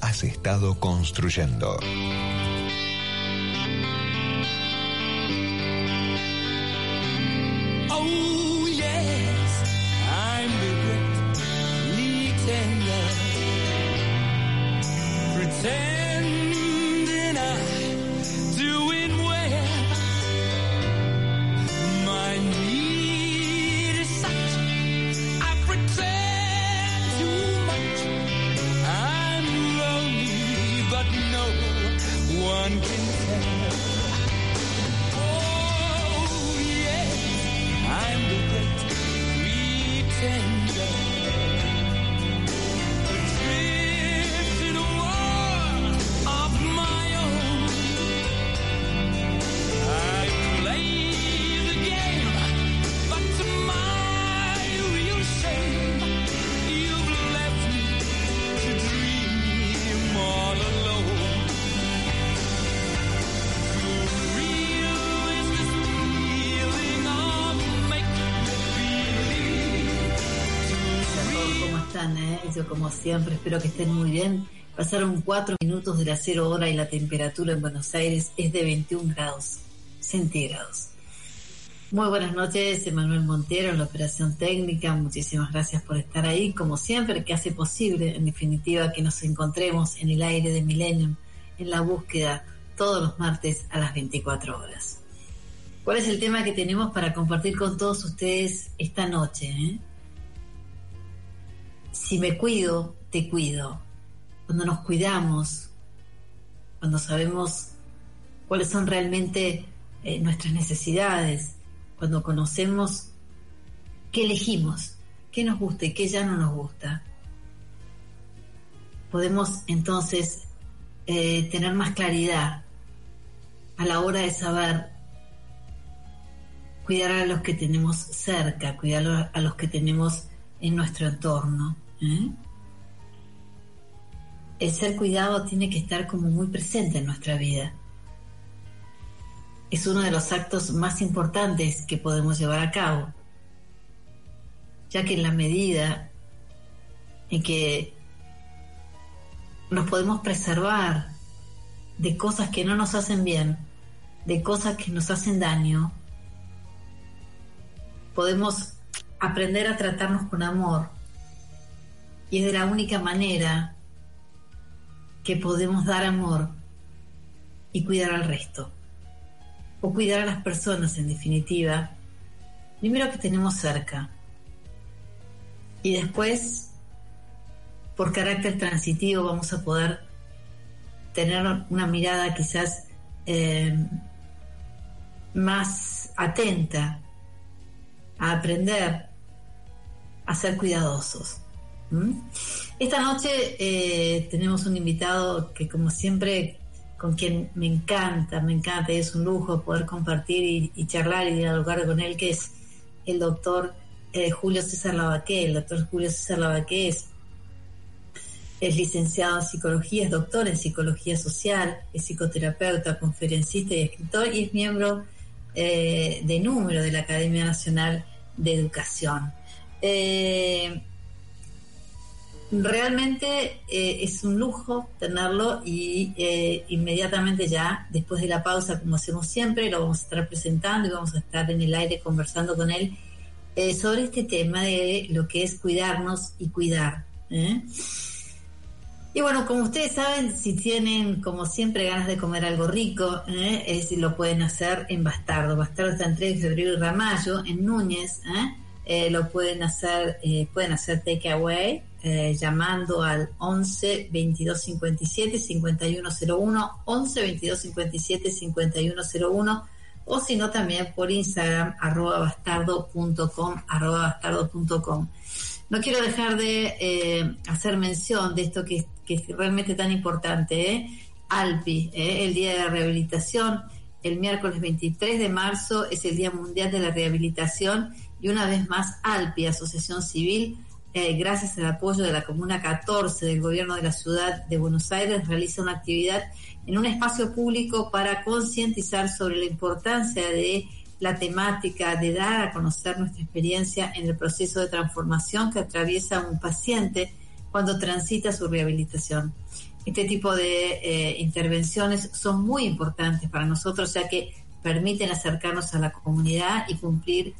has estado construyendo. Como siempre espero que estén muy bien. Pasaron cuatro minutos de la cero hora y la temperatura en Buenos Aires es de 21 grados centígrados. Muy buenas noches, Emanuel Montero en la operación técnica. Muchísimas gracias por estar ahí, como siempre, que hace posible, en definitiva, que nos encontremos en el aire de Millennium, en la búsqueda, todos los martes a las 24 horas. ¿Cuál es el tema que tenemos para compartir con todos ustedes esta noche? eh? Si me cuido, te cuido. Cuando nos cuidamos, cuando sabemos cuáles son realmente eh, nuestras necesidades, cuando conocemos qué elegimos, qué nos gusta y qué ya no nos gusta, podemos entonces eh, tener más claridad a la hora de saber cuidar a los que tenemos cerca, cuidar a los que tenemos en nuestro entorno. ¿Eh? El ser cuidado tiene que estar como muy presente en nuestra vida. Es uno de los actos más importantes que podemos llevar a cabo, ya que en la medida en que nos podemos preservar de cosas que no nos hacen bien, de cosas que nos hacen daño, podemos aprender a tratarnos con amor. Y es de la única manera que podemos dar amor y cuidar al resto. O cuidar a las personas, en definitiva. Primero que tenemos cerca. Y después, por carácter transitivo, vamos a poder tener una mirada quizás eh, más atenta a aprender a ser cuidadosos. ¿Mm? Esta noche eh, tenemos un invitado que como siempre con quien me encanta, me encanta y es un lujo poder compartir y, charlar y dialogar con él, que es el doctor eh, Julio César Lavaqué. El doctor Julio César Lavaqué es, es licenciado en psicología, es doctor en psicología social, es psicoterapeuta, conferencista y escritor y es miembro eh, de número de la Academia Nacional de Educación. Realmente eh, es un lujo tenerlo y eh, inmediatamente ya, después de la pausa, como hacemos siempre, lo vamos a estar presentando y vamos a estar en el aire conversando con él eh, sobre este tema de lo que es cuidarnos y cuidar. ¿eh? Y bueno, como ustedes saben, si tienen, como siempre, ganas de comer algo rico, ¿eh? es, lo pueden hacer en Bastardo. Bastardo está en 3 de febrero y Ramallo, en Núñez. lo pueden hacer, pueden hacer takeaway eh, llamando al 11 22 57 5101, 11 22 57 5101 o si no también por Instagram arroba bastardo.com arroba bastardo.com. No quiero dejar de hacer mención de esto que, que es realmente tan importante, ALPI, el Día de la Rehabilitación, el miércoles 23 de marzo es el Día Mundial de la Rehabilitación y una vez más ALPI, Asociación Civil, eh, gracias al apoyo de la Comuna 14 del Gobierno de la Ciudad de Buenos Aires, realiza una actividad en un espacio público para concientizar sobre la importancia de la temática, de dar a conocer nuestra experiencia en el proceso de transformación que atraviesa un paciente cuando transita su rehabilitación. Este tipo de eh, intervenciones son muy importantes para nosotros ya que permiten acercarnos a la comunidad y cumplir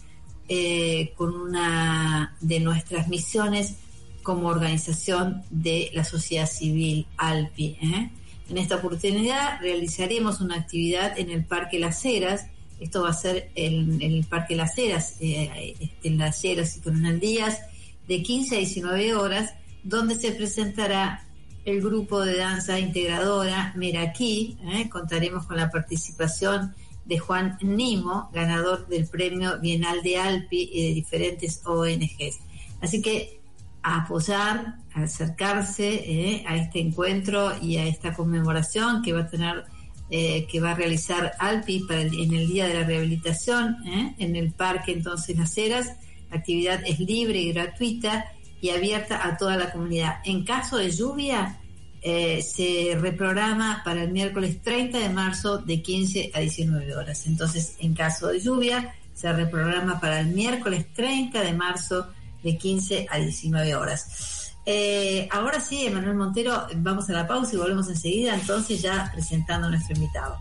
eh, con una de nuestras misiones como organización de la sociedad civil ALPI. ¿eh? En esta oportunidad realizaremos una actividad en el Parque Las Heras. Esto va a ser en, el Parque Las Heras, eh, este, en Las Heras y Coronel Díaz, de 15 a 19 horas, donde se presentará el grupo de danza integradora Meraquí. Contaremos con la participación de Juan Nimo, ganador del premio Bienal de Alpi y de diferentes ONGs. Así que a apoyar, a acercarse eh, a este encuentro y a esta conmemoración que va a tener, eh, que va a realizar Alpi en el Día de la Rehabilitación eh, en el Parque entonces Las Heras. La actividad es libre y gratuita y abierta a toda la comunidad. En caso de lluvia, eh, se reprograma para el miércoles 30 de marzo de 15 a 19 horas. Entonces, en caso de lluvia, se reprograma para el miércoles 30 de marzo de 15 a 19 horas. Eh, ahora sí, Emanuel Montero, vamos a la pausa y volvemos enseguida, entonces ya presentando a nuestro invitado.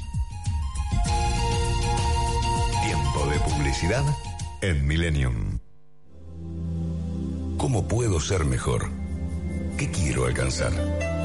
Tiempo de publicidad en Millennium. ¿Cómo puedo ser mejor? ¿Qué quiero alcanzar?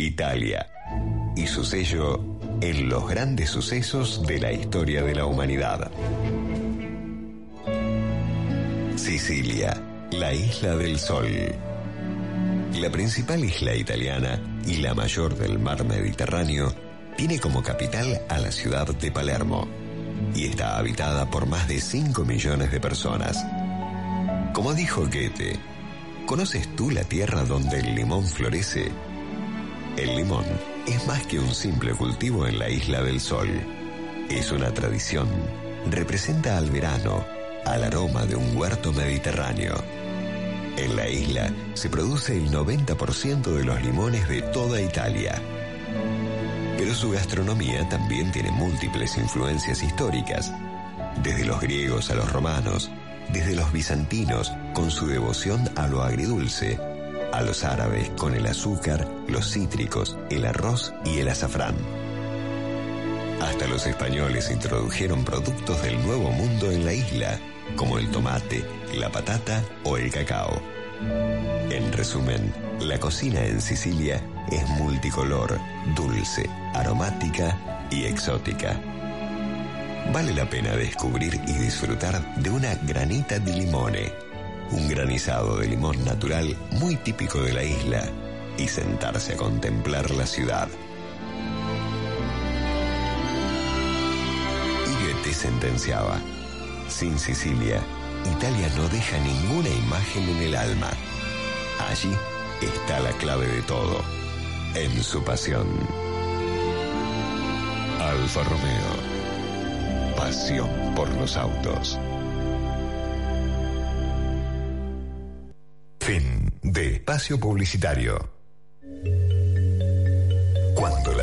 Italia y su sello en los grandes sucesos de la historia de la humanidad. Sicilia, la isla del sol. La principal isla italiana y la mayor del mar Mediterráneo tiene como capital a la ciudad de Palermo y está habitada por más de 5 millones de personas. Como dijo Goethe, ¿conoces tú la tierra donde el limón florece? El limón es más que un simple cultivo en la isla del sol. Es una tradición. Representa al verano, al aroma de un huerto mediterráneo. En la isla se produce el 90% de los limones de toda Italia. Pero su gastronomía también tiene múltiples influencias históricas, desde los griegos a los romanos, desde los bizantinos con su devoción a lo agridulce, a los árabes con el azúcar, los cítricos, el arroz y el azafrán. Hasta los españoles introdujeron productos del Nuevo Mundo en la isla, como el tomate, la patata o el cacao. En resumen, la cocina en Sicilia es multicolor, dulce, aromática y exótica. Vale la pena descubrir y disfrutar de una granita di limone un granizado de limón natural muy típico de la isla y sentarse a contemplar la ciudad. Goethe sentenciaba, sin Sicilia, Italia no deja ninguna imagen en el alma. Allí está la clave de todo, en su pasión. Alfa Romeo, pasión por los autos. Fin de espacio publicitario.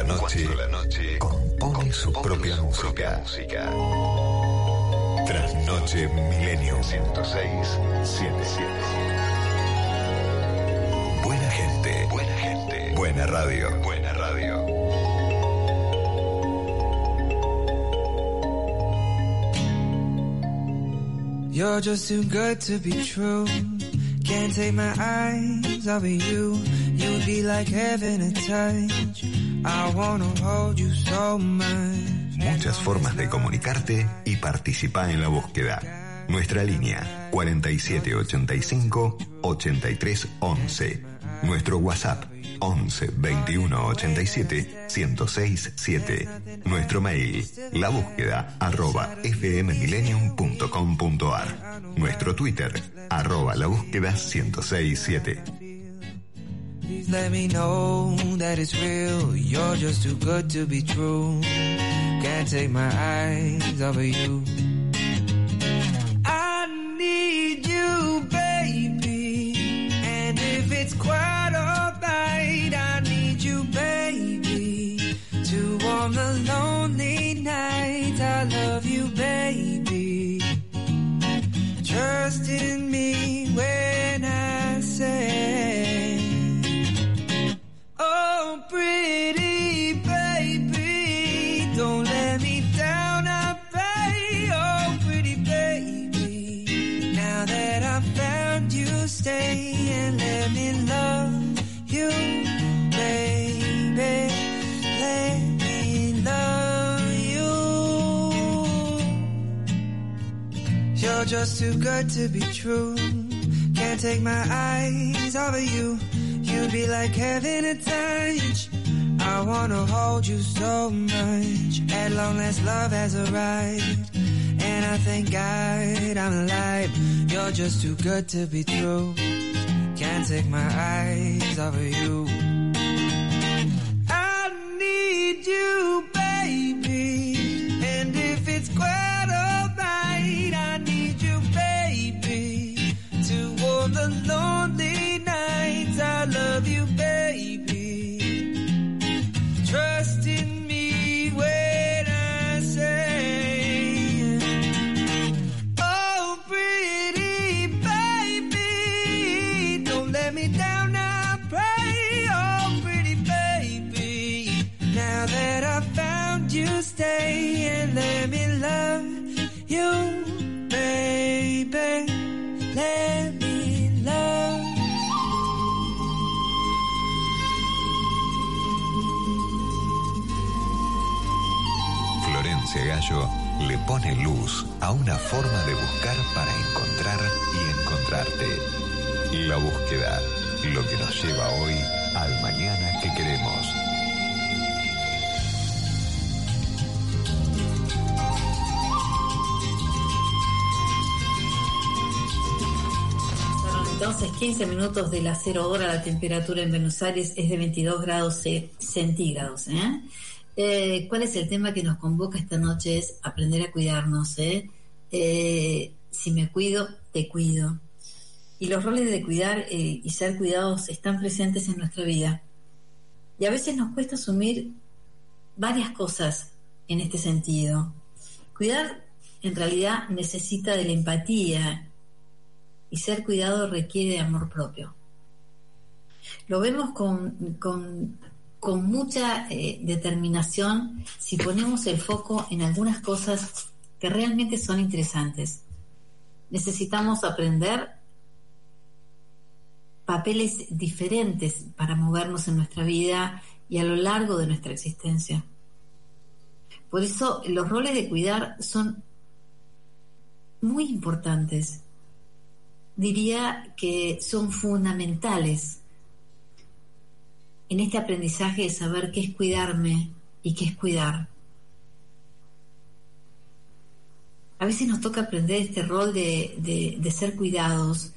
noche, la noche compone su propia música. música. Trasnoche Milenio 106 77. Buena gente, buena gente, buena radio, buena radio. You're just too good to be true. Muchas formas de comunicarte y participar en la búsqueda. Nuestra línea 4785 8311. Nuestro WhatsApp 11 21 87 106 7. Nuestro mail la búsqueda arroba fmmillennium.com.ar. Nuestro Twitter arroba la búsqueda 106 7. Please let me know that it's real. You're just too good to be true. Can't take my eyes off of you. Love you, baby. Trust in me when I say, Oh, pretty just too good to be true. Can't take my eyes off of you. You'd be like heaven to touch. I wanna hold you so much. At long last, love has arrived. And I thank God I'm alive. You're just too good to be true. Can't take my eyes off of you. I need you, a una forma de buscar para encontrar y encontrarte. La búsqueda, lo que nos lleva hoy al mañana que queremos. Entonces 15 minutos de la 0 hora, la temperatura en Buenos Aires es de 22 grados ce- centígrados. ¿eh? Eh, ¿Cuál es el tema que nos convoca esta noche? Es aprender a cuidarnos. ¿eh? Eh, si me cuido, te cuido. Y los roles de cuidar eh, y ser cuidados están presentes en nuestra vida. Y a veces nos cuesta asumir varias cosas en este sentido. Cuidar en realidad necesita de la empatía y ser cuidado requiere de amor propio. Lo vemos con, con, con mucha eh, determinación si ponemos el foco en algunas cosas que realmente son interesantes. Necesitamos aprender papeles diferentes para movernos en nuestra vida y a lo largo de nuestra existencia. Por eso los roles de cuidar son muy importantes. Diría que son fundamentales en este aprendizaje de saber qué es cuidarme y qué es cuidar. A veces nos toca aprender este rol de, de- ser cuidados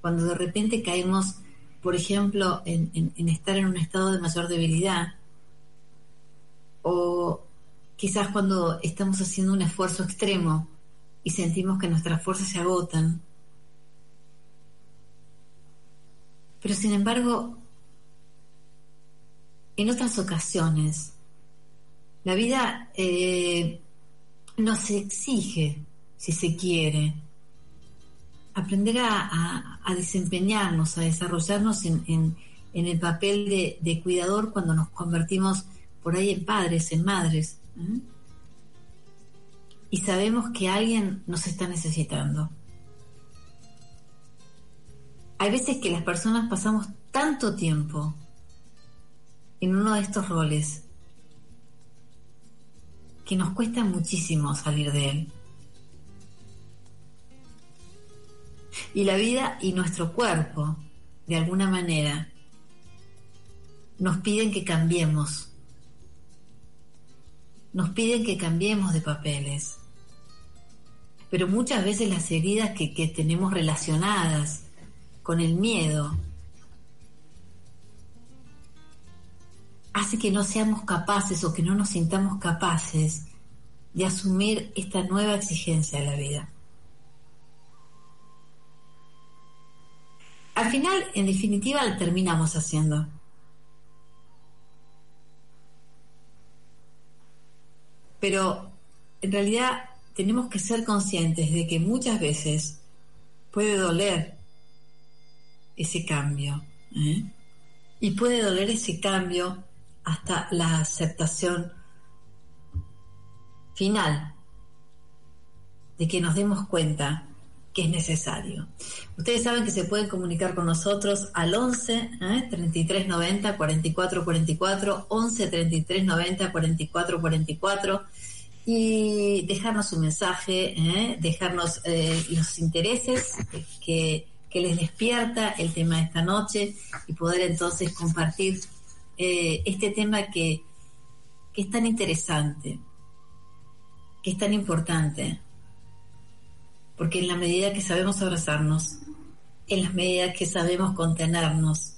cuando de repente caemos, por ejemplo, en estar en un estado de mayor debilidad o quizás cuando estamos haciendo un esfuerzo extremo y sentimos que nuestras fuerzas se agotan. Pero sin embargo, en otras ocasiones, La vida eh, nos exige, si se quiere, aprender a, a- desempeñarnos, a desarrollarnos en, en- el papel de, de cuidador cuando nos convertimos por ahí en padres, en madres. Y sabemos que alguien nos está necesitando. Hay veces que las personas pasamos tanto tiempo en uno de estos roles que nos cuesta muchísimo salir de él. Y la vida y nuestro cuerpo, de alguna manera, nos piden que cambiemos. Nos piden que cambiemos de papeles. Pero muchas veces las heridas que, que tenemos relacionadas con el miedo hace que no seamos capaces o que no nos sintamos capaces de asumir esta nueva exigencia de la vida. Al final, en definitiva, la terminamos haciendo. Pero en realidad tenemos que ser conscientes de que muchas veces puede doler ese cambio. ¿eh? Y puede doler ese cambio hasta la aceptación final de que nos demos cuenta que es necesario. Ustedes saben que se pueden comunicar con nosotros al 11 ¿eh? 33 90 44 44, 11 33 90 44 44 y dejarnos un mensaje, ¿eh? dejarnos eh, los intereses que, que les despierta el tema de esta noche y poder entonces compartir eh, este tema que, que es tan interesante, que es tan importante, porque en la medida que sabemos abrazarnos, en la medida que sabemos contenernos,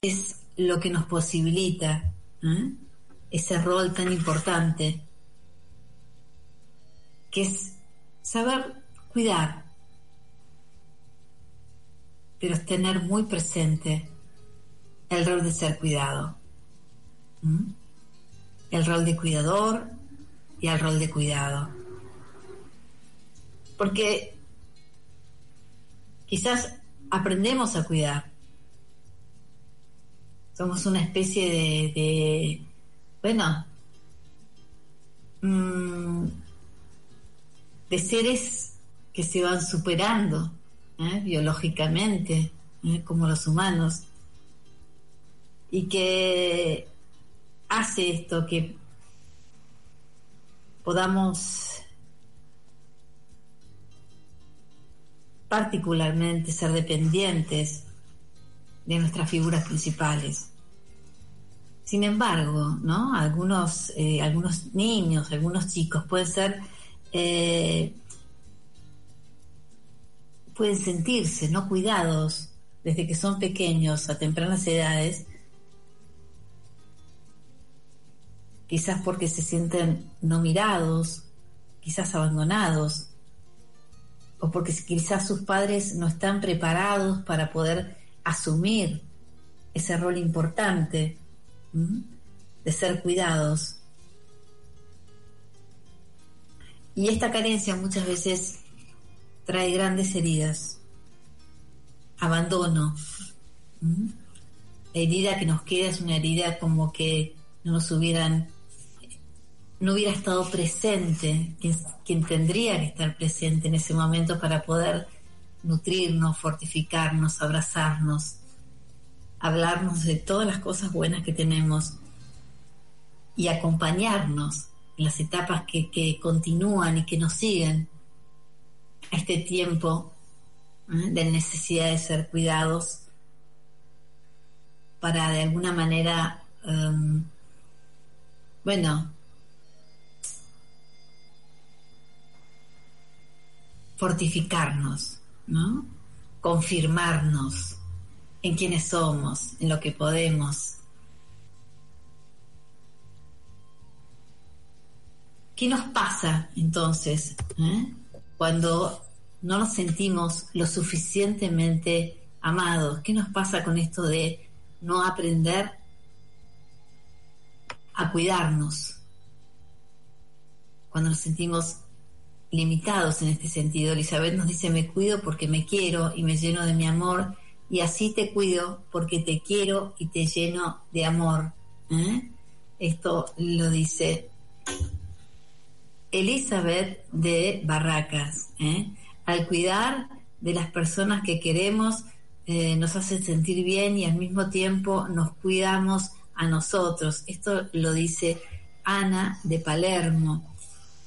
es lo que nos posibilita ¿eh? ese rol tan importante, que es saber cuidar, pero es tener muy presente el rol de ser cuidado, el rol de cuidador y el rol de cuidado. Porque quizás aprendemos a cuidar. Somos una especie de, de bueno, mm, de seres que se van superando ¿eh? biológicamente, ¿eh? como los humanos, y que hace esto que podamos particularmente ser dependientes de nuestras figuras principales. Sin embargo, ¿no? Algunos, eh, niños, algunos chicos pueden ser, eh, pueden sentirse no cuidados desde que son pequeños a tempranas edades, quizás porque se sienten no mirados, quizás abandonados, o porque quizás sus padres no están preparados para poder asumir ese rol importante de ser cuidados. Y esta carencia muchas veces trae grandes heridas, abandono. La herida que nos queda es una herida como que no nos hubieran, no hubiera estado presente, quien, tendría que estar presente en ese momento para poder nutrirnos, fortificarnos, abrazarnos, hablarnos de todas las cosas buenas que tenemos y acompañarnos en las etapas que, que continúan y que nos siguen a este tiempo ¿eh? de necesidad de ser cuidados para de alguna manera, um, bueno, fortificarnos, ¿no? Confirmarnos en quiénes somos, en lo que podemos. ¿Qué nos pasa entonces eh? cuando no nos sentimos lo suficientemente amados? ¿Qué nos pasa con esto de no aprender a cuidarnos. Cuando nos sentimos limitados en este sentido, Elizabeth nos dice, me cuido porque me quiero y me lleno de mi amor, y así te cuido porque te quiero y te lleno de amor. ¿eh? Esto lo dice Elizabeth de Barracas. ¿eh? Al cuidar de las personas que queremos, eh, nos hace sentir bien y al mismo tiempo nos cuidamos a nosotros. Esto lo dice Ana de Palermo.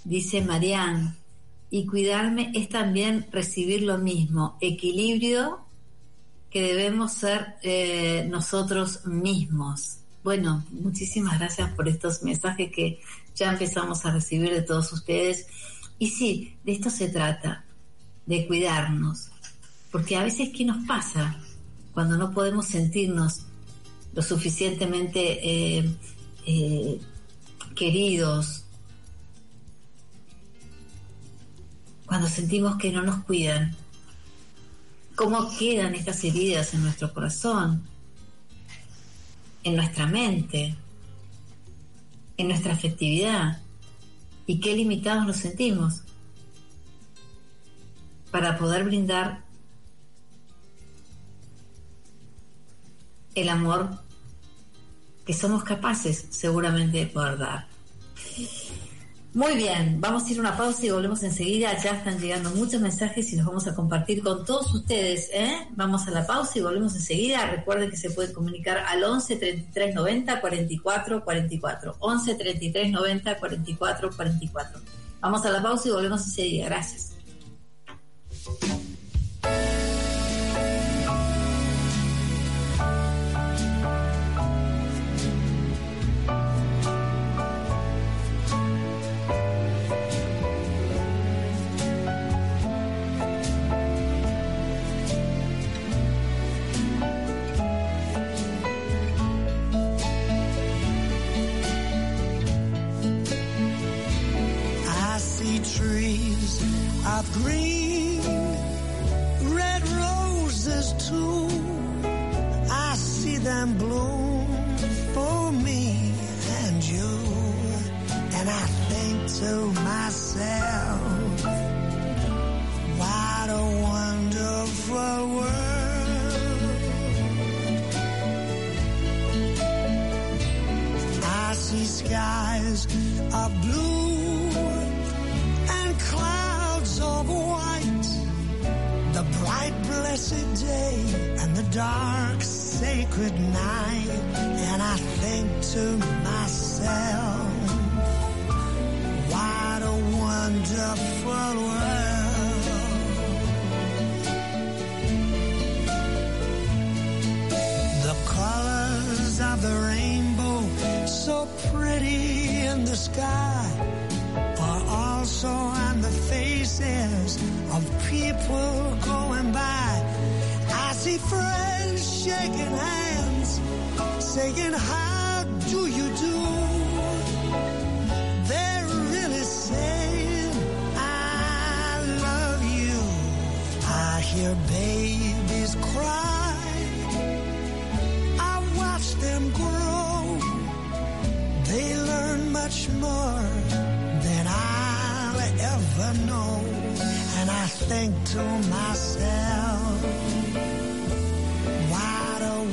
Dice Marianne, y cuidarme es también recibir lo mismo, equilibrio que debemos ser eh, nosotros mismos. Bueno, muchísimas gracias por estos mensajes que ya empezamos a recibir de todos ustedes. Y sí, de esto se trata, de cuidarnos. Porque a veces, ¿qué nos pasa cuando no podemos sentirnos lo suficientemente eh, eh, queridos? Cuando sentimos que no nos cuidan. ¿Cómo quedan estas heridas en nuestro corazón? En nuestra mente en nuestra afectividad y qué limitados nos sentimos para poder brindar el amor que somos capaces seguramente de poder dar. Muy bien, vamos a ir a una pausa y volvemos enseguida. Ya están llegando muchos mensajes y los vamos a compartir con todos ustedes. ¿eh? Vamos a la pausa y volvemos enseguida. Recuerden que se pueden comunicar al 11 33 90 44 44. 11 33 90 44 44. Vamos a la pausa y volvemos enseguida. Gracias. Of green, red roses too. I see them bloom for me and you. And I think to myself, what a wonderful world. I see skies of blue dark sacred night. And I think to myself, what a wonderful world. The colors of the rainbow, so pretty in the sky, are also on the faces of people going by. See friends shaking hands, saying, How do you do? They're really saying, I love you. I hear babies cry. I watch them grow. They learn much more than I'll ever know. And I think to myself,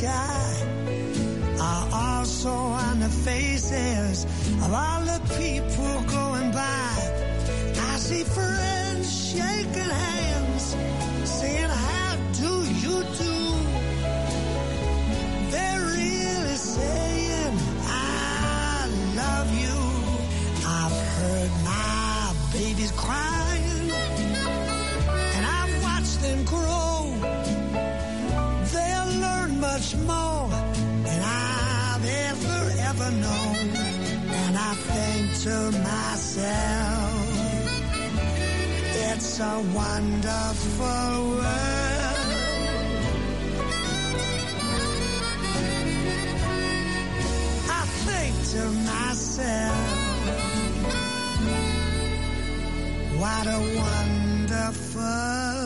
sky, are also on the faces of all the people going by. I see friends shaking hands, saying, How do you do? They're really saying, I love you. I've heard my babies crying known. And I think to myself, it's a wonderful world. I think to myself, what a wonderful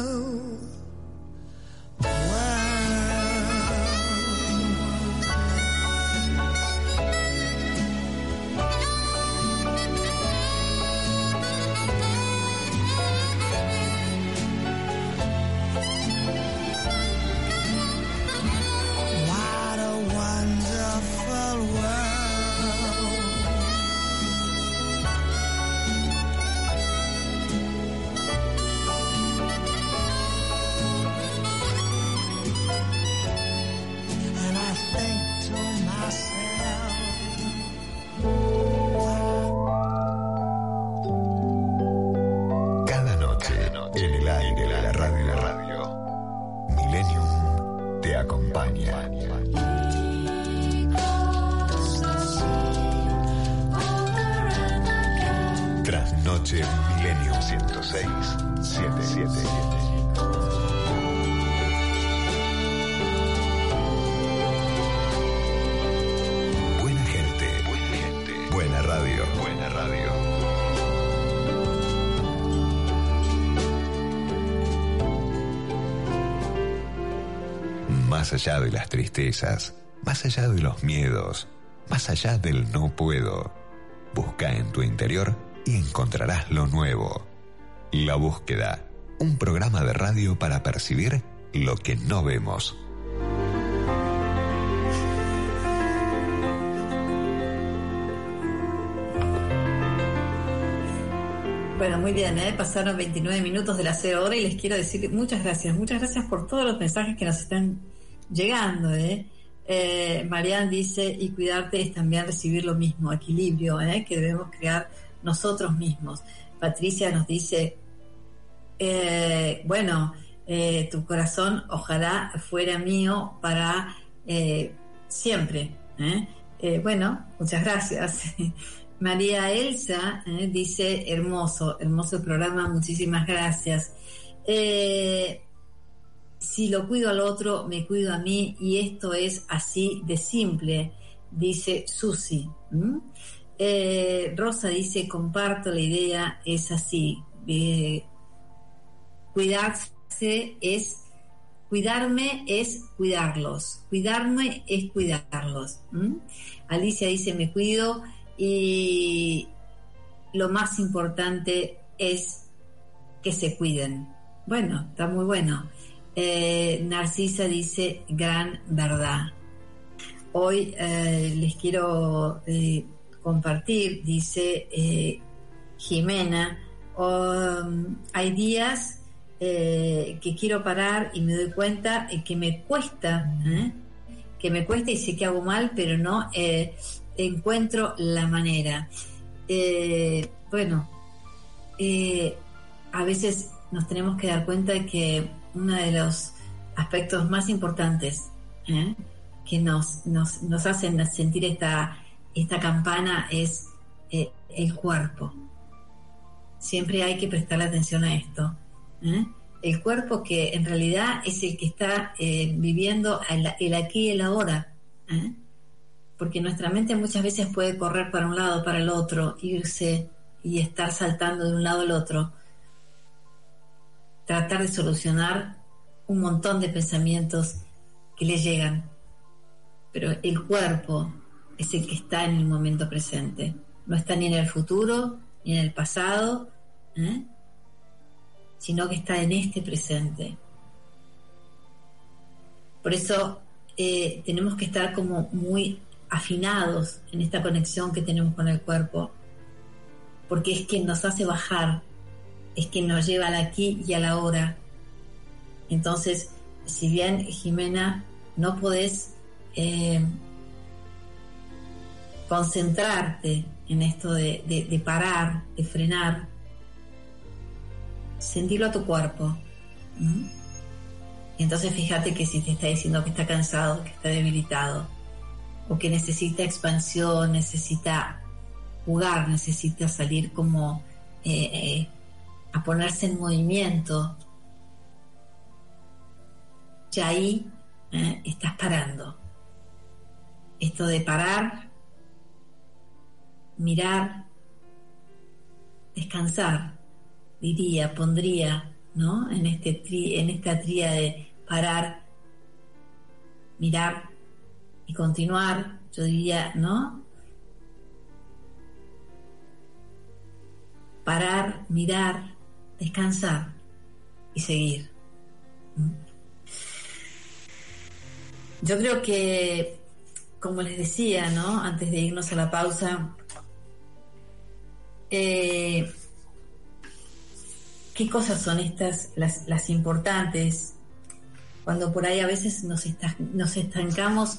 Millennium 106 777. Buena gente, buena gente, buena radio, buena radio. Más allá de las tristezas, más allá de los miedos, más allá del no puedo, busca en tu interior y encontrarás lo nuevo. La búsqueda, un programa de radio para percibir lo que no vemos. Bueno, muy bien, ¿eh? pasaron 29 minutos de la 0 hora y les quiero decir muchas gracias, muchas gracias por todos los mensajes que nos están llegando. ¿eh? Eh, Marianne dice, y cuidarte es también recibir lo mismo, equilibrio, ¿eh? que debemos crear nosotros mismos. Patricia nos dice, eh, bueno, eh, tu corazón ojalá fuera mío para eh, siempre. bueno, muchas gracias. María Elsa dice, hermoso, hermoso programa, muchísimas gracias. Si lo cuido al otro, me cuido a mí y esto es así de simple, dice Susi. Eh, Rosa dice, comparto la idea, es así. Eh, cuidarse es, cuidarme es cuidarlos, cuidarme es cuidarlos. Alicia dice, me cuido y lo más importante es que se cuiden. Bueno, está muy bueno. Eh, Narcisa dice, gran verdad. Hoy les quiero compartir, dice eh, Jimena, um, hay días eh, que quiero parar y me doy cuenta eh, que me cuesta, que me cuesta y sé que hago mal, pero no encuentro la manera. Bueno, a veces nos tenemos que dar cuenta de que uno de los aspectos más importantes que nos, nos, nos hacen sentir esta, esta campana es eh, el cuerpo. Siempre hay que prestarle atención a esto. ¿eh? El cuerpo que en realidad es el que está eh, viviendo el, el aquí y el ahora. Porque nuestra mente muchas veces puede correr para un lado, para el otro, irse y estar saltando de un lado al otro. Tratar de solucionar un montón de pensamientos que le llegan. Pero el cuerpo es el que está en el momento presente. No está ni en el futuro, ni en el pasado, ¿eh? sino que está en este presente. Por eso eh, tenemos que estar como muy afinados en esta conexión que tenemos con el cuerpo, porque es quien nos hace bajar, es quien nos lleva al aquí y a la hora. Entonces, si bien Jimena no podés eh, concentrarte en esto de, de- parar, de frenar, sentirlo a tu cuerpo. Y entonces fíjate que si te está diciendo que está cansado, que está debilitado, o que necesita expansión, necesita jugar, necesita salir como eh, eh, a ponerse en movimiento, ya ahí eh, estás parando. Esto de parar, mirar, descansar, diría, pondría, ¿no? En, este en esta tría de parar, mirar y continuar, yo diría, ¿no? Parar, mirar, descansar y seguir. Yo creo que, como les decía, ¿no? Antes de irnos a la pausa, eh, ¿qué cosas son estas las, importantes? Cuando por ahí a veces nos, está, nos estancamos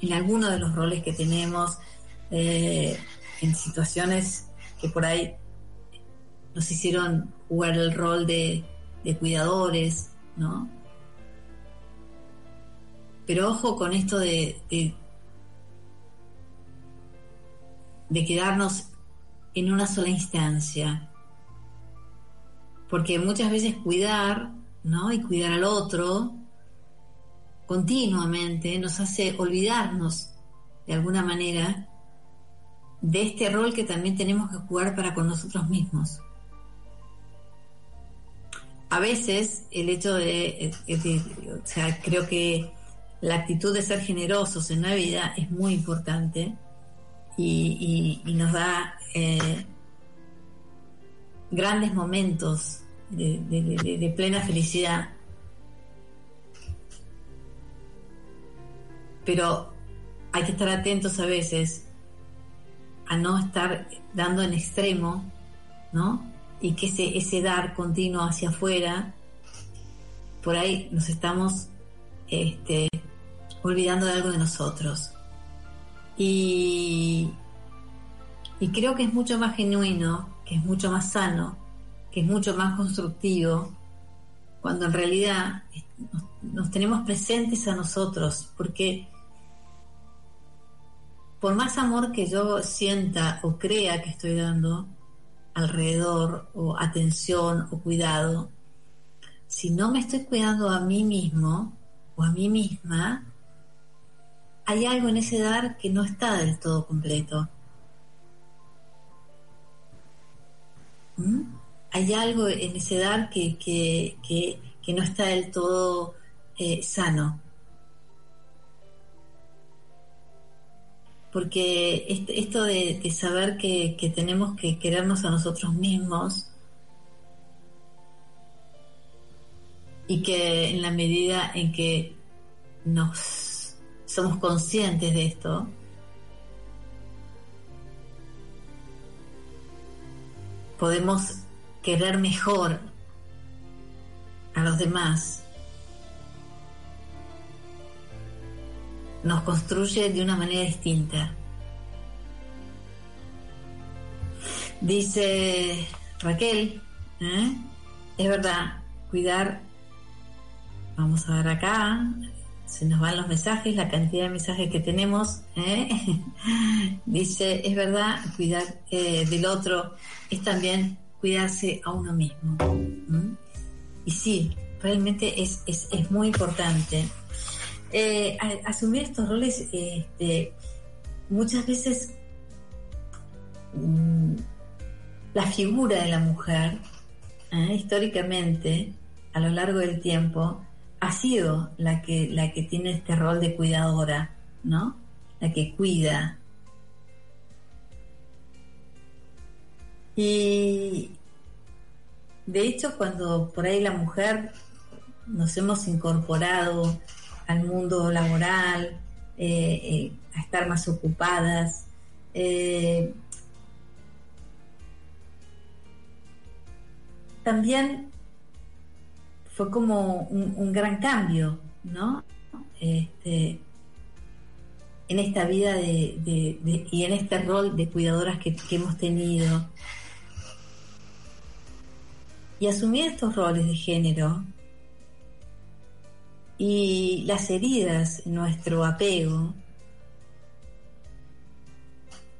en alguno de los roles que tenemos, eh, en situaciones que por ahí nos hicieron jugar el rol de, cuidadores, ¿no? Pero ojo con esto de, de quedarnos en una sola instancia. Porque muchas veces cuidar, ¿no? Y cuidar al otro continuamente nos hace olvidarnos de alguna manera de este rol que también tenemos que jugar para con nosotros mismos. A veces el hecho de, o sea, creo que la actitud de ser generosos en la vida es muy importante y nos da eh, grandes momentos de, plena felicidad. Pero hay que estar atentos a veces a no estar dando en extremo, ¿no? Y que ese, ese dar continuo hacia afuera, por ahí nos estamos este, olvidando de algo de nosotros. Y, y creo que es mucho más genuino, que es mucho más sano, que es mucho más constructivo, cuando en realidad nos, tenemos presentes a nosotros, porque por más amor que yo sienta o crea que estoy dando alrededor, o atención o cuidado, si no me estoy cuidando a mí mismo o a mí misma, hay algo en ese dar que no está del todo completo. ¿Mm? Hay algo en ese dar que, que, que, no está del todo eh, sano. Porque esto de, de saber que tenemos que querernos a nosotros mismos y que en la medida en que nos somos conscientes de esto, podemos querer mejor a los demás, nos construye de una manera distinta. Dice Raquel, ¿eh? es verdad, cuidar, vamos a ver acá, se nos van los mensajes, la cantidad de mensajes que tenemos. ¿eh? Dice, es verdad, cuidar eh, del otro es también cuidarse a uno mismo. ¿Mm? Y sí, realmente es, es, es muy importante. Eh, asumir estos roles, este, muchas veces mmm, la figura de la mujer, históricamente, a lo largo del tiempo, ha sido la que, la que tiene este rol de cuidadora, ¿no? La que cuida. Y de hecho, cuando por ahí la mujer nos hemos incorporado al mundo laboral, eh, eh, a estar más ocupadas, eh, también fue como un, gran cambio, ¿no? Este, en esta vida de, y en este rol de cuidadoras que, hemos tenido. Y asumir estos roles de género y las heridas en nuestro apego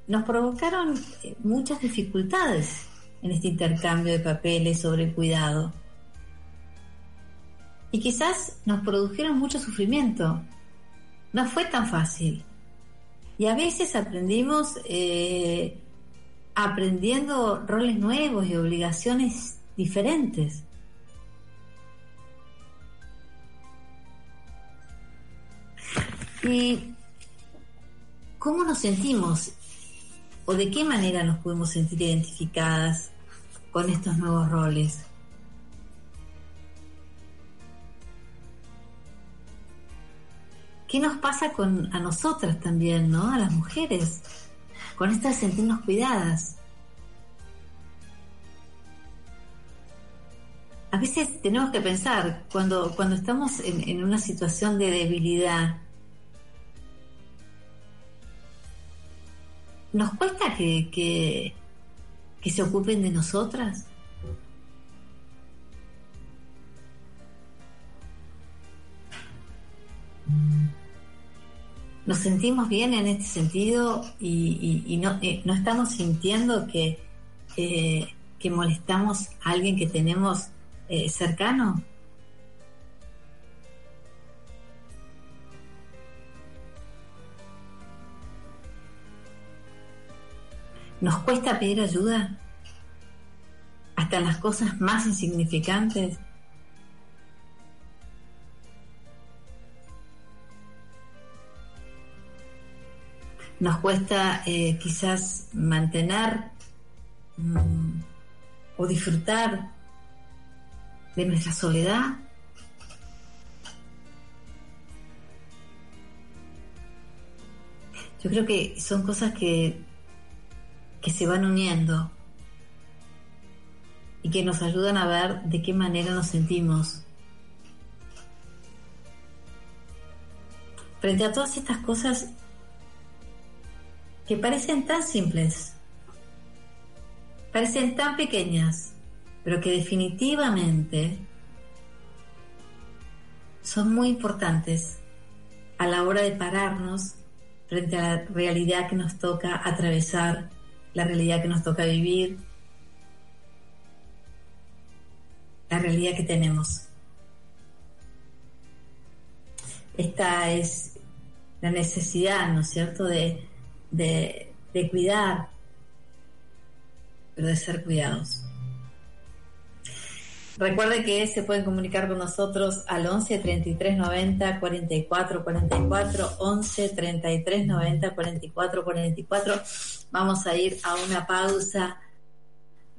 nos provocaron muchas dificultades en este intercambio de papeles sobre el cuidado. Y quizás nos produjeron mucho sufrimiento. No fue tan fácil. Y a veces aprendimos eh, aprendiendo roles nuevos y obligaciones diferentes. ¿Y cómo nos sentimos o de qué manera nos podemos sentir identificadas con estos nuevos roles? ¿Qué nos pasa con a nosotras también, ¿no? A las mujeres, con esto de sentirnos cuidadas. A veces tenemos que pensar, cuando, cuando estamos en, una situación de debilidad, ¿nos cuesta que, que, que se ocupen de nosotras? Nos sentimos bien en este sentido y, eh, no estamos sintiendo que, que, que molestamos a alguien que tenemos eh, cercano. Nos cuesta pedir ayuda hasta en las cosas más insignificantes. Nos cuesta eh, quizás mantener mm, o disfrutar de nuestra soledad. Yo creo que son cosas que, que se van uniendo y que nos ayudan a ver de qué manera nos sentimos. Frente a todas estas cosas que parecen tan simples, parecen tan pequeñas, pero que definitivamente son muy importantes a la hora de pararnos frente a la realidad que nos toca atravesar, la realidad que nos toca vivir, la realidad que tenemos. Esta es la necesidad, ¿no es cierto?, de, de, de cuidar, pero de ser cuidados. Recuerde que se pueden comunicar con nosotros al 11 33 90 44 44 11 33 90 44 44. Vamos a ir a una pausa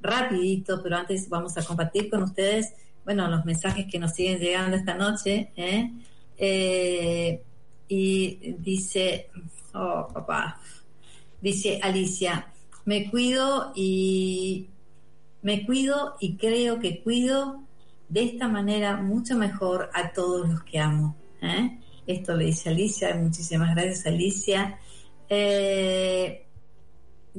rapidito, pero antes vamos a compartir con ustedes, bueno, los mensajes que nos siguen llegando esta noche. ¿eh? Eh, y dice, oh papá, dice Alicia, me cuido y me cuido y creo que cuido de esta manera mucho mejor a todos los que amo. ¿eh? Esto le dice Alicia, muchísimas gracias Alicia. Eh,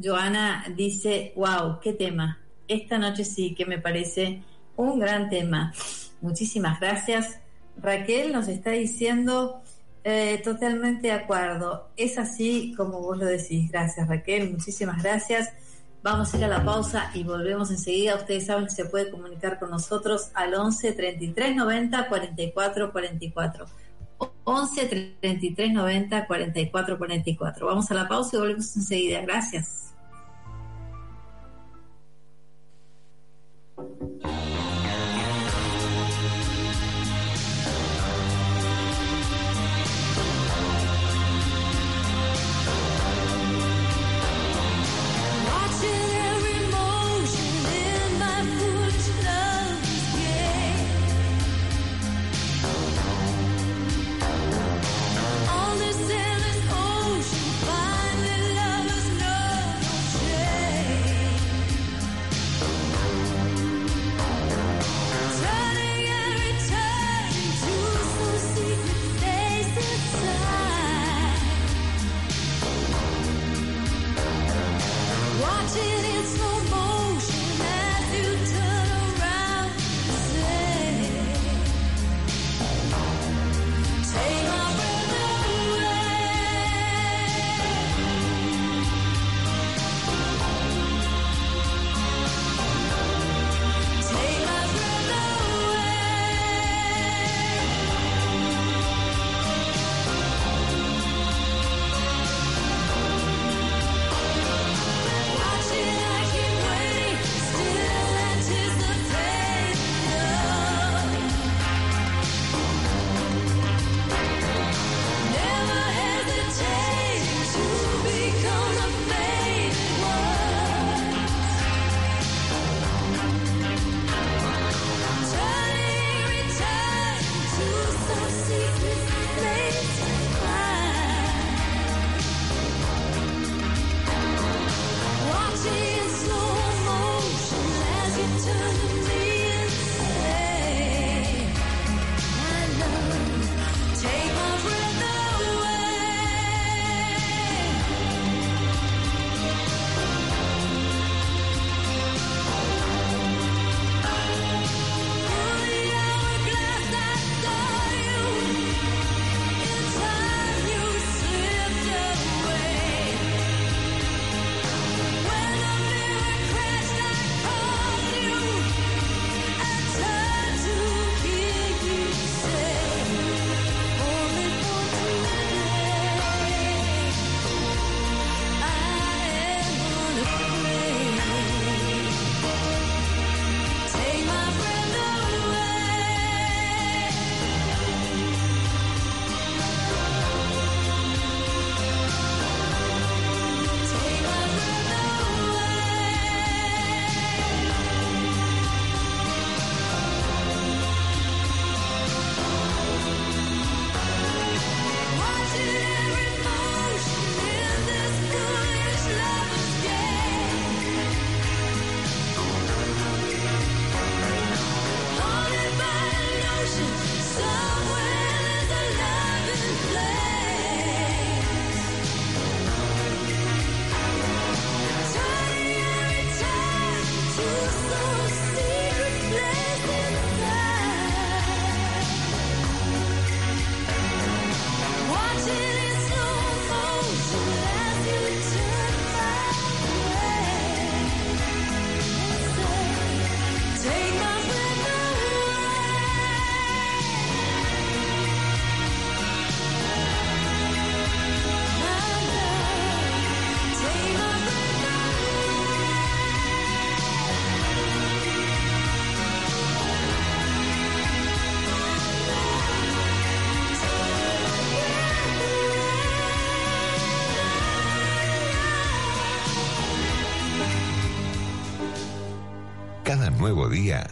Joana dice, wow, qué tema. Esta noche sí que me parece un gran tema. Muchísimas gracias. Raquel nos está diciendo eh, totalmente de acuerdo. Es así como vos lo decís. Gracias Raquel, muchísimas gracias. Vamos a ir a la pausa y volvemos enseguida. Ustedes saben que se puede comunicar con nosotros al 11 33 90 44 44. 11 33 90 44 44. Vamos a la pausa y volvemos enseguida. Gracias.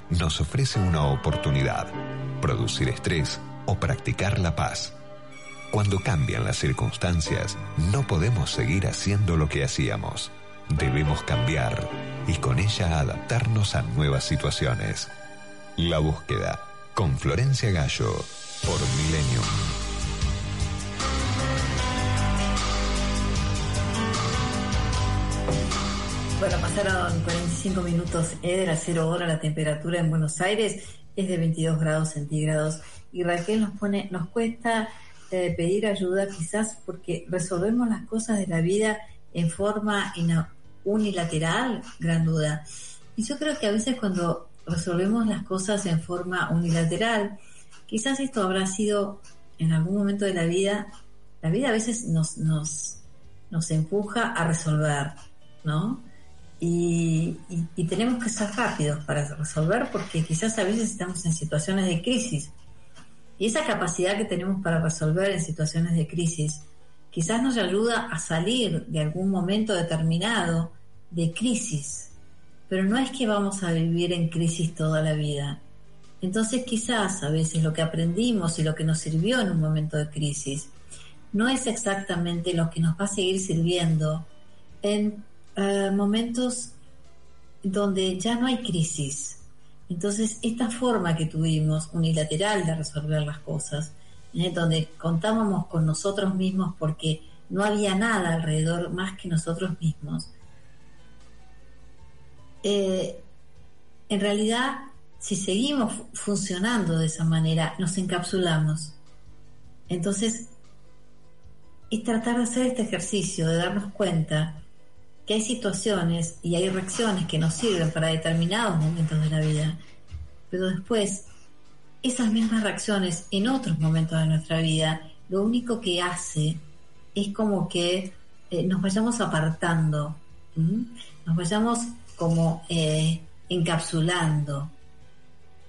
Nos ofrece una oportunidad, producir estrés o practicar la paz. Cuando cambian las circunstancias, no podemos seguir haciendo lo que hacíamos. Debemos cambiar y con ella adaptarnos a nuevas situaciones. La búsqueda con Florencia Gallo por Millennium. Bueno, pasaron 45 minutos eh, de la cero hora, la temperatura en Buenos Aires es de 22 grados centígrados y Raquel nos pone, nos cuesta eh, pedir ayuda quizás porque resolvemos las cosas de la vida en forma unilateral, gran duda. Y yo creo que a veces cuando resolvemos las cosas en forma unilateral, quizás esto habrá sido en algún momento de la vida, la vida a veces nos, nos, nos empuja a resolver, ¿no? Y, y- y tenemos que ser rápidos para resolver porque quizás a veces estamos en situaciones de crisis. Y esa capacidad que tenemos para resolver en situaciones de crisis quizás nos ayuda a salir de algún momento determinado de crisis. Pero no es que vamos a vivir en crisis toda la vida. Entonces quizás a veces lo que aprendimos y lo que nos sirvió en un momento de crisis no es exactamente lo que nos va a seguir sirviendo en eh, momentos donde ya no hay crisis. Entonces, esta forma que tuvimos unilateral de resolver las cosas, ¿eh? donde contábamos con nosotros mismos porque no había nada alrededor más que nosotros mismos, eh, en realidad, si seguimos fu- funcionando de esa manera, nos encapsulamos. Entonces, es tratar de hacer este ejercicio, de darnos cuenta que hay situaciones y hay reacciones que nos sirven para determinados momentos de la vida, pero después esas mismas reacciones en otros momentos de nuestra vida, lo único que hace es como que eh, nos vayamos apartando, nos vayamos como eh, encapsulando,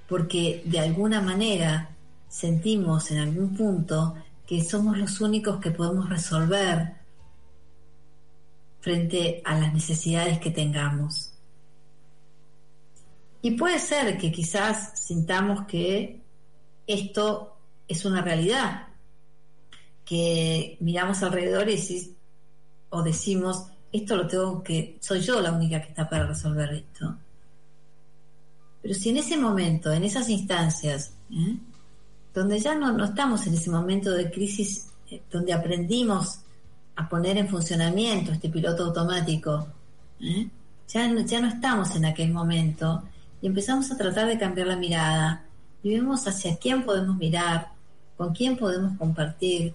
porque de alguna manera sentimos en algún punto que somos los únicos que podemos resolver frente a las necesidades que tengamos. Y puede ser que quizás sintamos que esto es una realidad, que miramos alrededor y o decimos, esto lo tengo que, soy yo la única que está para resolver esto. Pero si en ese momento, en esas instancias, ¿eh? donde ya no, no estamos en ese momento de crisis, eh, donde aprendimos a poner en funcionamiento este piloto automático, ¿eh? ya, no, ya no estamos en aquel momento y empezamos a tratar de cambiar la mirada y vemos hacia quién podemos mirar, con quién podemos compartir,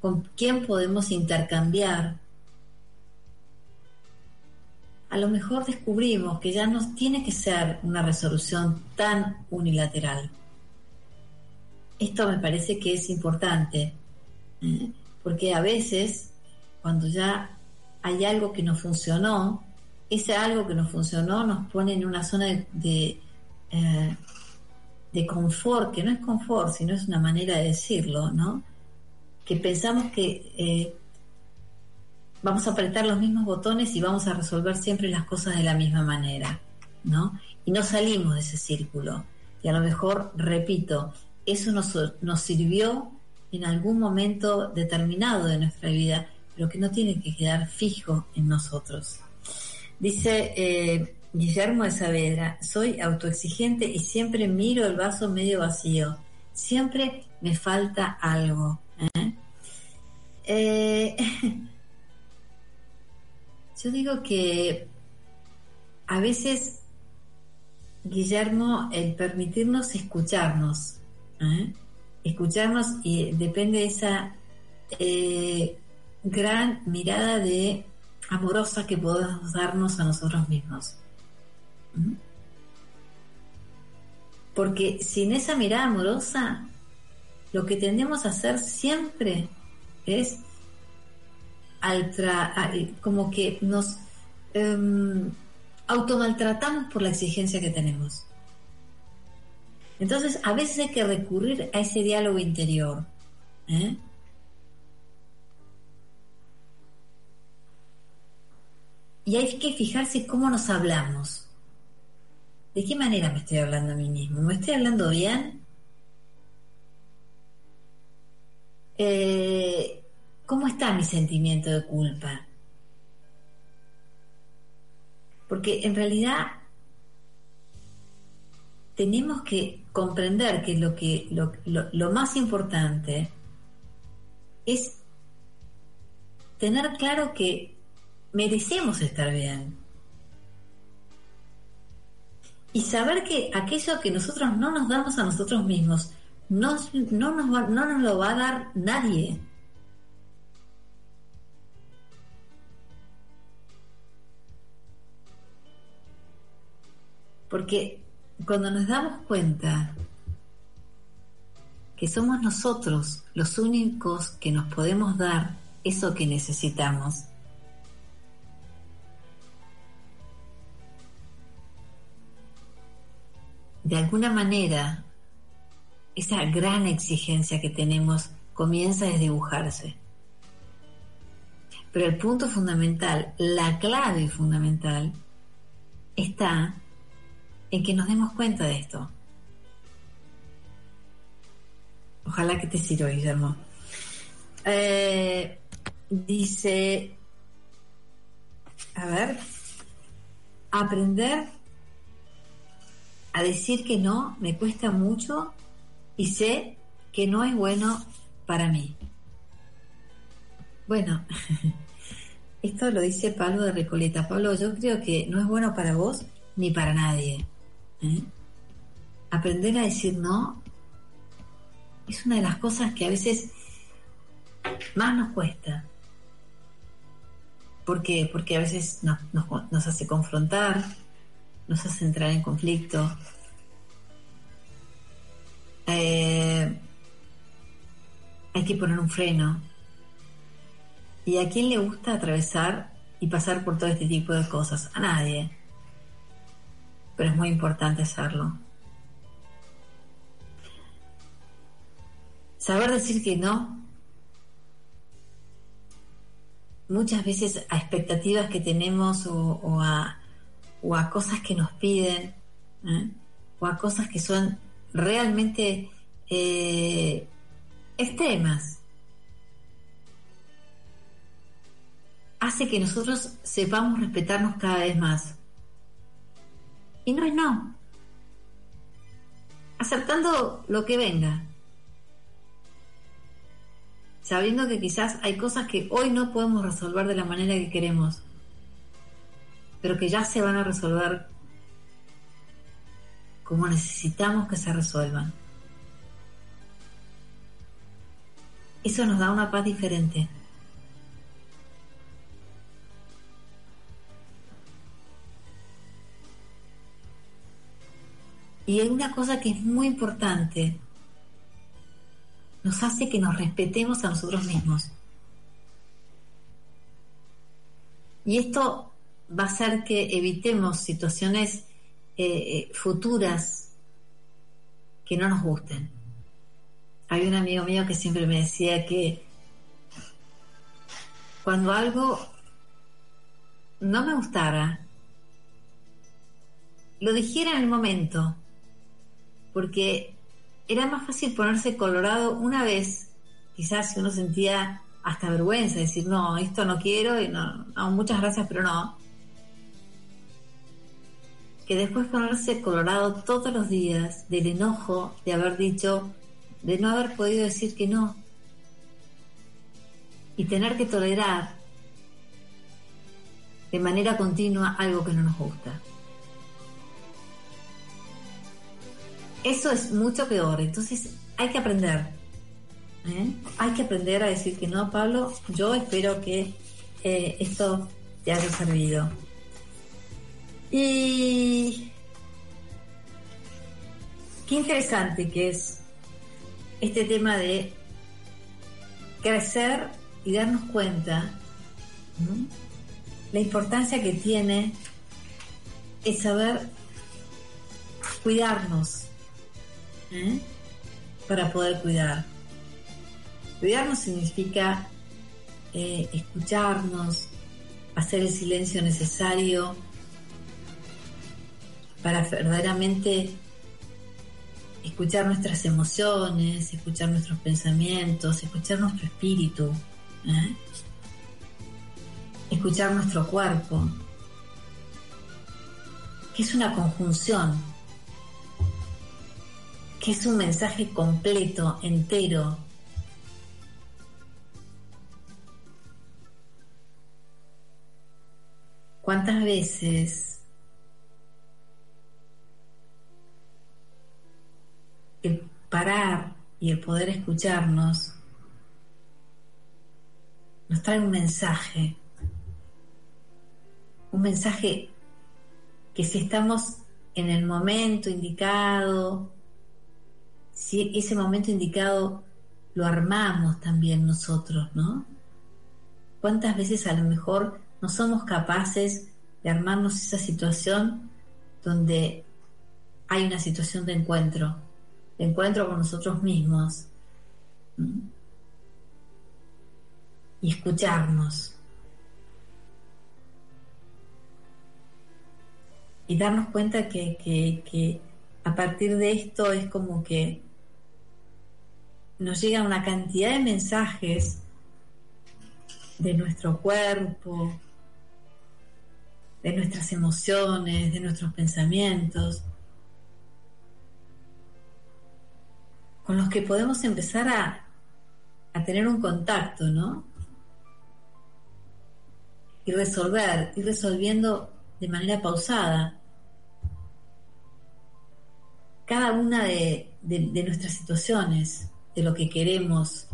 con quién podemos intercambiar. A lo mejor descubrimos que ya no tiene que ser una resolución tan unilateral. Esto me parece que es importante, ¿eh? Porque a veces cuando ya hay algo que no funcionó, ese algo que no funcionó nos pone en una zona de, de, eh, confort, que no es confort, sino es una manera de decirlo, ¿no? Que pensamos que eh, vamos a apretar los mismos botones y vamos a resolver siempre las cosas de la misma manera, ¿no? Y no salimos de ese círculo. Y a lo mejor, repito, eso nos, nos sirvió en algún momento determinado de nuestra vida, pero que no tiene que quedar fijo en nosotros. Dice eh, Guillermo de Saavedra, soy autoexigente y siempre miro el vaso medio vacío. Siempre me falta algo. ¿eh? Eh, yo digo que a veces, Guillermo, el permitirnos escucharnos, ¿eh? Escucharnos y depende de esa eh, gran mirada de amorosa que podemos darnos a nosotros mismos. ¿Mm? Porque sin esa mirada amorosa, lo que tendemos a hacer siempre es al- como que nos em, automaltratamos por la exigencia que tenemos. Entonces, a veces hay que recurrir a ese diálogo interior. ¿eh? Y hay que fijarse cómo nos hablamos. ¿de qué manera me estoy hablando a mí mismo? ¿Me estoy hablando bien? Eh, ¿Cómo está mi sentimiento de culpa? Porque en realidad tenemos que comprender que lo que lo, lo- más importante es tener claro que merecemos estar bien y saber que aquello que nosotros no nos damos a nosotros mismos no, no, nos, no nos lo va a dar nadie. Porque cuando nos damos cuenta que somos nosotros los únicos que nos podemos dar eso que necesitamos, de alguna manera esa gran exigencia que tenemos comienza a desdibujarse. Pero el punto fundamental, la clave fundamental, está en que nos demos cuenta de esto. Ojalá que te sirva, Guillermo. Eh, dice, a ver, aprender a decir que no me cuesta mucho y sé que no es bueno para mí. Bueno, esto lo dice Pablo de Recoleta. Pablo, yo creo que no es bueno para vos ni para nadie. ¿Eh? Aprender a decir no es una de las cosas que a veces más nos cuesta. ¿Por qué? Porque a veces nos, hace confrontar, nos hace entrar en conflicto. Eh, hay que poner un freno. ¿Y a quién le gusta atravesar y pasar por todo este tipo de cosas? A nadie. Pero es muy importante hacerlo. Saber decir que no muchas veces a expectativas que tenemos o, a, o a cosas que nos piden ¿eh? o a cosas que son realmente eh, extremas hace que nosotros sepamos respetarnos cada vez más y no es no aceptando lo que venga sabiendo que quizás hay cosas que hoy no podemos resolver de la manera que queremos, pero que ya se van a resolver como necesitamos que se resuelvan. Eso nos da una paz diferente. Y hay una cosa que es muy importante nos hace que nos respetemos a nosotros mismos. Y esto va a hacer que evitemos situaciones eh, eh, futuras que no nos gusten. Hay un amigo mío que siempre me decía que cuando algo no me gustara, lo dijera en el momento, porque era más fácil ponerse colorado una vez, quizás si uno sentía hasta vergüenza, decir, no, esto no quiero, y no, no, muchas gracias, pero no. Que después ponerse colorado todos los días del enojo de haber dicho, de no haber podido decir que no. Y tener que tolerar de manera continua algo que no nos gusta. Eso es mucho peor. Entonces hay que aprender. ¿eh? Hay que aprender a decir que no, Pablo. Yo espero que eh, esto te haya servido. Y qué interesante que es este tema de crecer y darnos cuenta ¿no? la importancia que tiene el saber cuidarnos ¿eh? para poder cuidar. Cuidarnos significa eh, escucharnos, hacer el silencio necesario para verdaderamente escuchar nuestras emociones, escuchar nuestros pensamientos, escuchar nuestro espíritu, ¿eh? escuchar nuestro cuerpo, que es una conjunción, que es un mensaje completo, entero. ¿Cuántas veces el parar y el poder escucharnos nos trae un mensaje, un mensaje que si estamos en el momento indicado, si ese momento indicado lo armamos también nosotros, ¿no? ¿Cuántas veces a lo mejor no somos capaces de armarnos esa situación donde hay una situación de encuentro, de encuentro con nosotros mismos? Y escucharnos. y darnos cuenta que, que, que, a partir de esto es como que nos llega una cantidad de mensajes de nuestro cuerpo, de nuestras emociones, de nuestros pensamientos, con los que podemos empezar a, tener un contacto, ¿no? Y resolver, ir resolviendo de manera pausada cada una de, nuestras situaciones, de lo que queremos,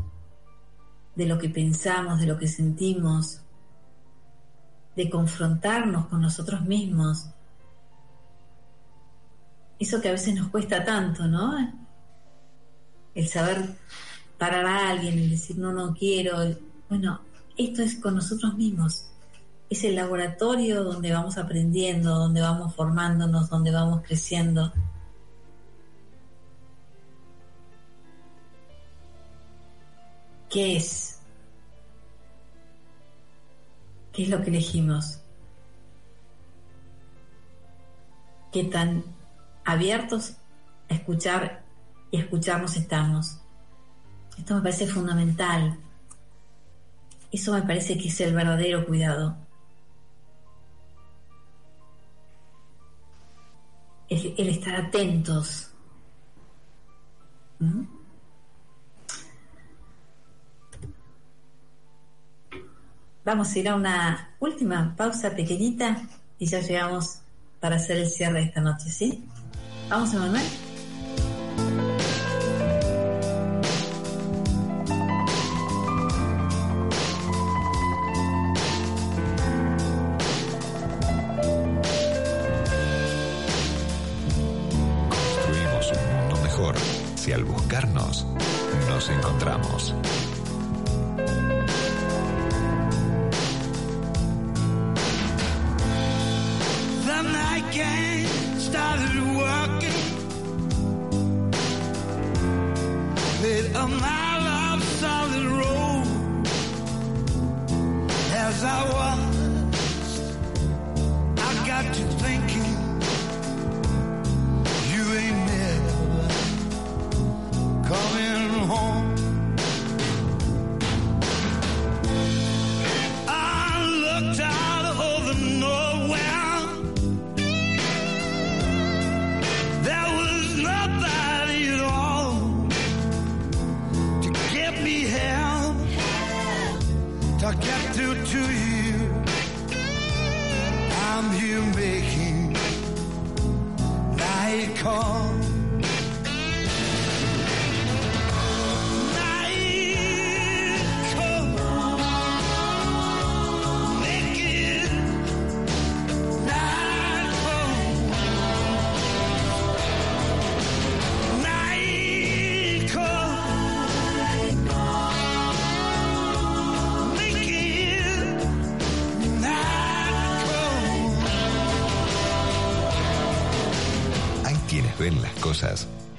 de lo que pensamos, de lo que sentimos, de confrontarnos con nosotros mismos. Eso que a veces nos cuesta tanto, ¿no? El saber parar a alguien y decir no, no quiero. Bueno, esto es con nosotros mismos es el laboratorio donde vamos aprendiendo, donde vamos formándonos, donde vamos creciendo. ¿Qué es? ¿Qué es lo que elegimos? ¿Qué tan abiertos a escuchar y a escucharnos estamos? Esto me parece fundamental. Eso me parece que es el verdadero cuidado. el, estar atentos. ¿Mm? Vamos a ir a una última pausa pequeñita y ya llegamos para hacer el cierre de esta noche, ¿sí? Vamos, Emanuel.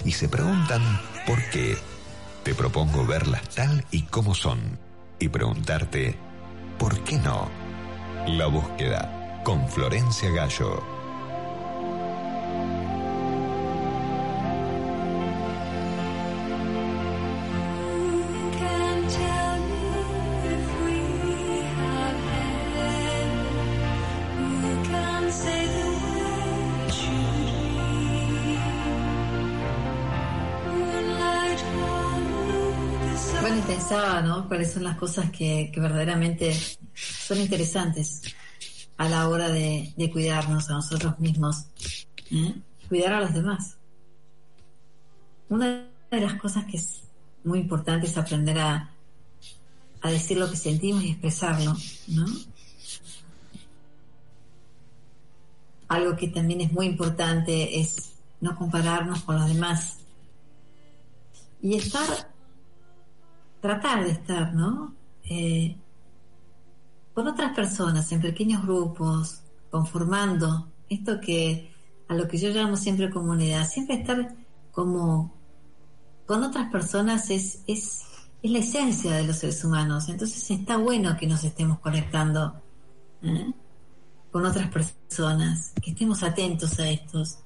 Y se preguntan por qué. Te propongo verlas tal y como son y preguntarte ¿por qué no? La búsqueda con Florencia Gallo. ¿No? Cuáles son las cosas que, verdaderamente son interesantes a la hora de, de cuidarnos a nosotros mismos, ¿eh? cuidar a los demás. Una de las cosas que es muy importante es aprender a, a decir lo que sentimos y expresarlo, ¿no? Algo que también es muy importante es no compararnos con los demás y estar, tratar de estar, ¿no? Eh, con otras personas, en pequeños grupos, conformando esto que a lo que yo llamo siempre comunidad, siempre estar como con otras personas es, es, la esencia de los seres humanos. Entonces está bueno que nos estemos conectando ¿eh? con otras personas, que estemos atentos a estos,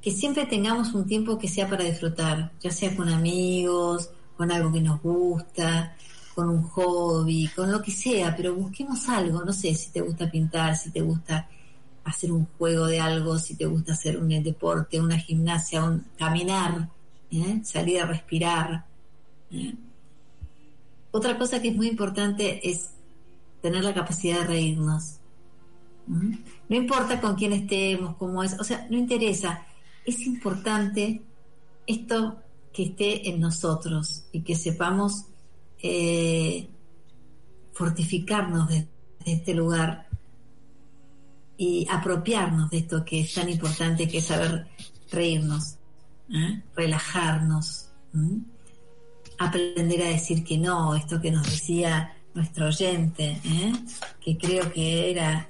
que siempre tengamos un tiempo que sea para disfrutar, ya sea con amigos, con algo que nos gusta, con un hobby, con lo que sea, pero busquemos algo, no sé si te gusta pintar, si te gusta hacer un juego de algo, si te gusta hacer un deporte, una gimnasia, caminar, ¿eh? salir a respirar. ¿eh? Otra cosa que es muy importante es tener la capacidad de reírnos. No importa con quién estemos, cómo es, o sea, no interesa. Es importante esto que esté en nosotros y que sepamos eh, fortificarnos de, este lugar y apropiarnos de esto que es tan importante que es saber reírnos, ¿eh? relajarnos, aprender a decir que no, esto que nos decía nuestro oyente, ¿eh? que creo que era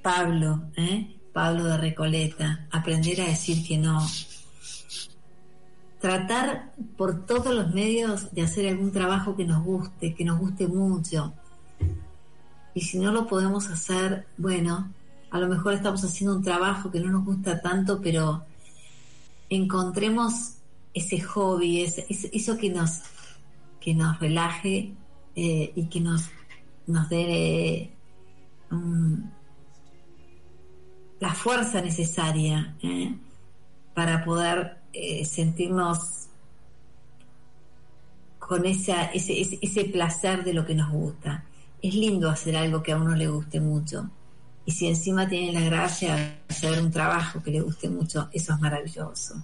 Pablo, ¿eh? Pablo de Recoleta, aprender a decir que no. Tratar por todos los medios de hacer algún trabajo que nos guste, que nos guste mucho. Y si no lo podemos hacer, bueno, a lo mejor estamos haciendo un trabajo que no nos gusta tanto, pero encontremos ese hobby, eso que nos, que nos relaje eh, y que nos, nos dé un- la fuerza necesaria ¿eh? para poder eh, sentirnos con esa, ese, ese, ese placer de lo que nos gusta. Es lindo hacer algo que a uno le guste mucho. Y si encima tiene la gracia de hacer un trabajo que le guste mucho, eso es maravilloso.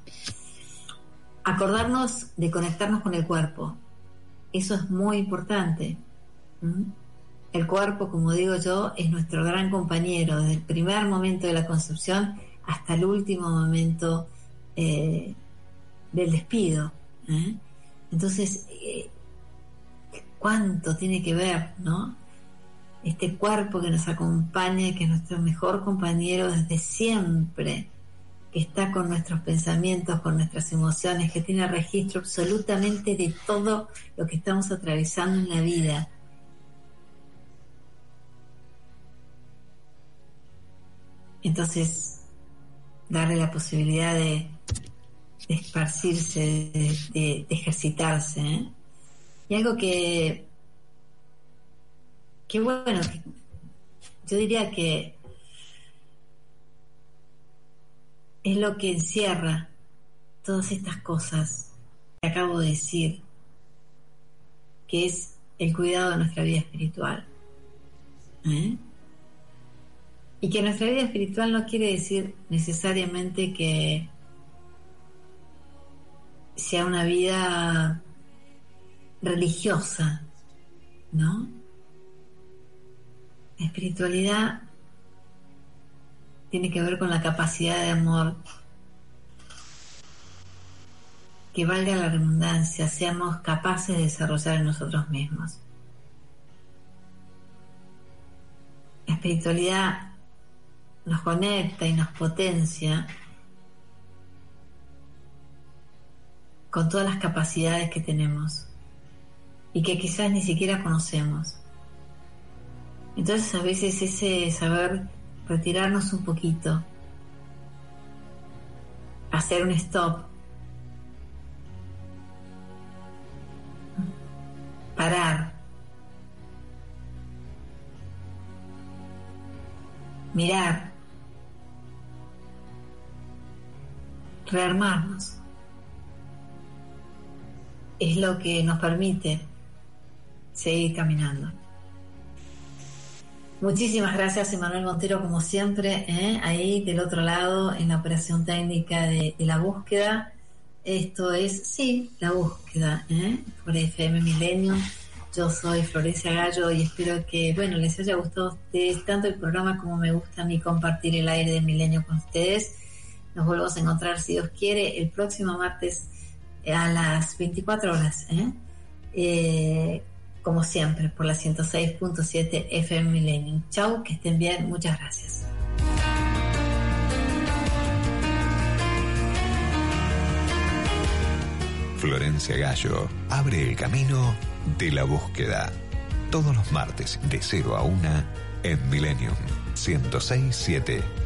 Acordarnos de conectarnos con el cuerpo. Eso es muy importante. El cuerpo, como digo yo, es nuestro gran compañero desde el primer momento de la concepción hasta el último momento eh, del despido. ¿eh? Entonces, eh, ¿cuánto tiene que ver, no? Este cuerpo que nos acompaña, que es nuestro mejor compañero desde siempre, que está con nuestros pensamientos, con nuestras emociones, que tiene registro absolutamente de todo lo que estamos atravesando en la vida. Entonces, darle la posibilidad de, esparcirse, de ejercitarse. ¿eh? Y algo que, que bueno, que yo diría que es lo que encierra todas estas cosas que acabo de decir, que es el cuidado de nuestra vida espiritual. ¿eh? Y que nuestra vida espiritual no quiere decir necesariamente que sea una vida religiosa, ¿no? La espiritualidad tiene que ver con la capacidad de amor que valga la redundancia, seamos capaces de desarrollar en nosotros mismos. La espiritualidad nos conecta y nos potencia con todas las capacidades que tenemos y que quizás ni siquiera conocemos. Entonces a veces ese saber retirarnos un poquito, hacer un stop, parar, mirar, rearmarnos, es lo que nos permite seguir caminando. Muchísimas gracias, Emanuel Montero, como siempre, ¿eh? ahí del otro lado en la operación técnica de, la búsqueda. Esto es, sí, la búsqueda, ¿eh? por FM Milenio. Yo soy Florencia Gallo y espero que, bueno, les haya gustado a ustedes tanto el programa como me gusta a mí compartir el aire de Milenio con ustedes. Nos volvemos a encontrar, si Dios quiere, el próximo martes a las 24 horas. ¿eh? Eh, como siempre, por la 106.7 FM Millennium. Chau, que estén bien, muchas gracias. Florencia Gallo abre el camino de la búsqueda. Todos los martes de 0 a 1 en Millennium 106.7.